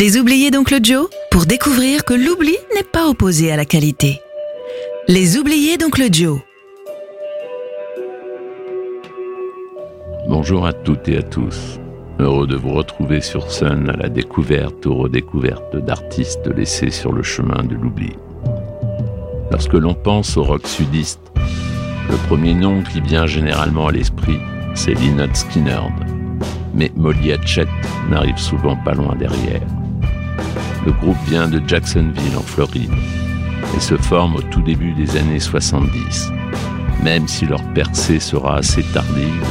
Les oubliés d'Oncle Joe pour découvrir que l'oubli n'est pas opposé à la qualité. Les oubliés d'Oncle Joe. Bonjour à toutes et à tous. Heureux de vous retrouver sur Sun à la découverte ou redécouverte d'artistes laissés sur le chemin de l'oubli. Lorsque l'on pense au rock sudiste, le premier nom qui vient généralement à l'esprit, c'est Lynyrd Skynyrd. Mais Molly Hatchet n'arrive souvent pas loin derrière. Le groupe vient de Jacksonville en Floride et se forme au tout début des années 70, même si leur percée sera assez tardive,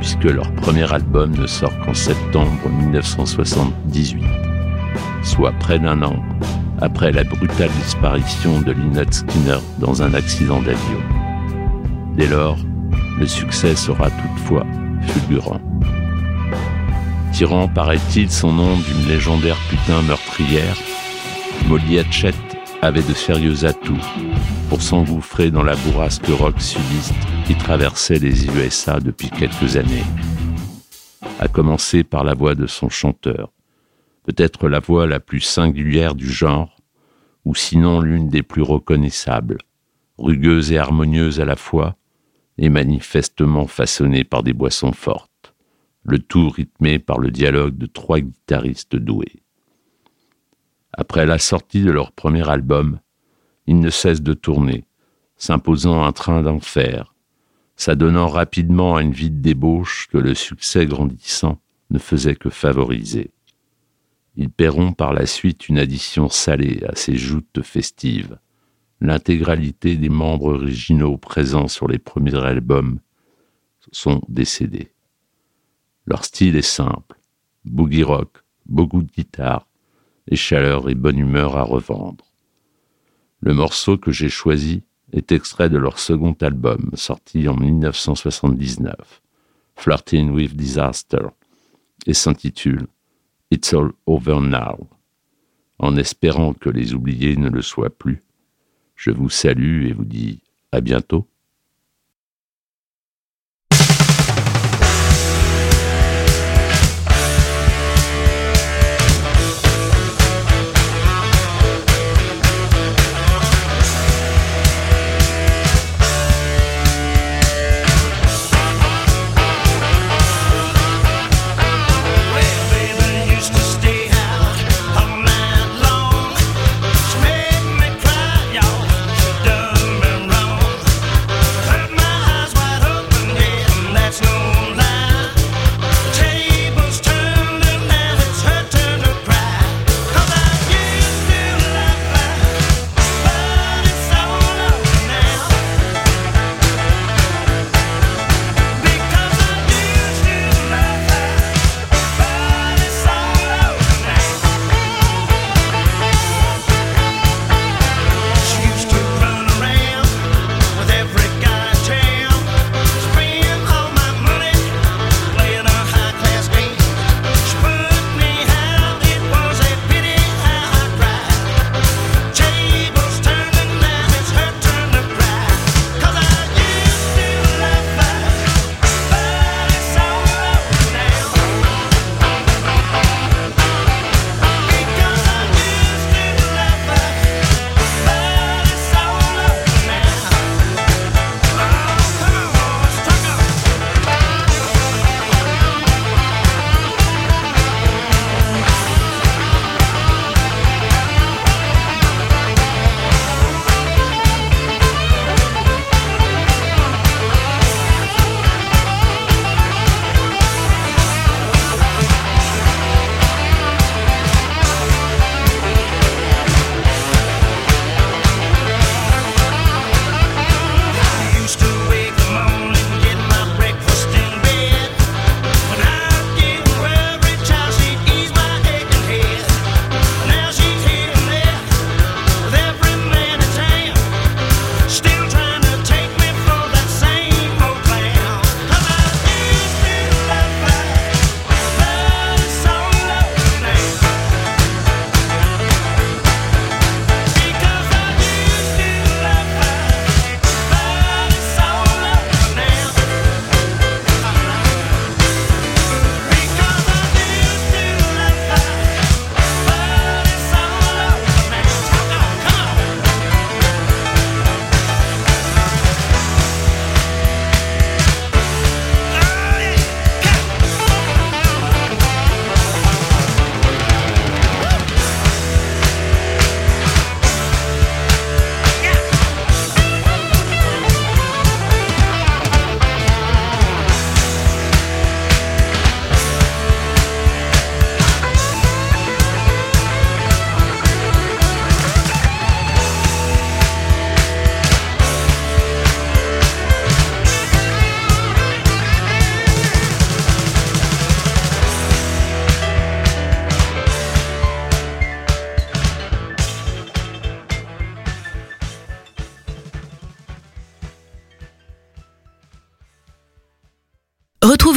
puisque leur premier album ne sort qu'en septembre 1978, soit près d'un an après la brutale disparition de Lynyrd Skinner dans un accident d'avion. Dès lors, le succès sera toutefois fulgurant tirant, paraît-il, son nom d'une légendaire putain meurtrière, Molly Hatchet avait de sérieux atouts pour s'engouffrer dans la bourrasque rock sudiste qui traversait les USA depuis quelques années. À commencer par la voix de son chanteur, peut-être la voix la plus singulière du genre, ou sinon l'une des plus reconnaissables, rugueuse et harmonieuse à la fois, et manifestement façonnée par des boissons fortes le tout rythmé par le dialogue de trois guitaristes doués. Après la sortie de leur premier album, ils ne cessent de tourner, s'imposant un train d'enfer, s'adonnant rapidement à une vie débauche que le succès grandissant ne faisait que favoriser. Ils paieront par la suite une addition salée à ces joutes festives. L'intégralité des membres originaux présents sur les premiers albums sont décédés. Leur style est simple, boogie rock, beaucoup de guitare, et chaleur et bonne humeur à revendre. Le morceau que j'ai choisi est extrait de leur second album, sorti en 1979, Flirting with Disaster, et s'intitule It's All Over Now. En espérant que les oubliés ne le soient plus, je vous salue et vous dis à bientôt.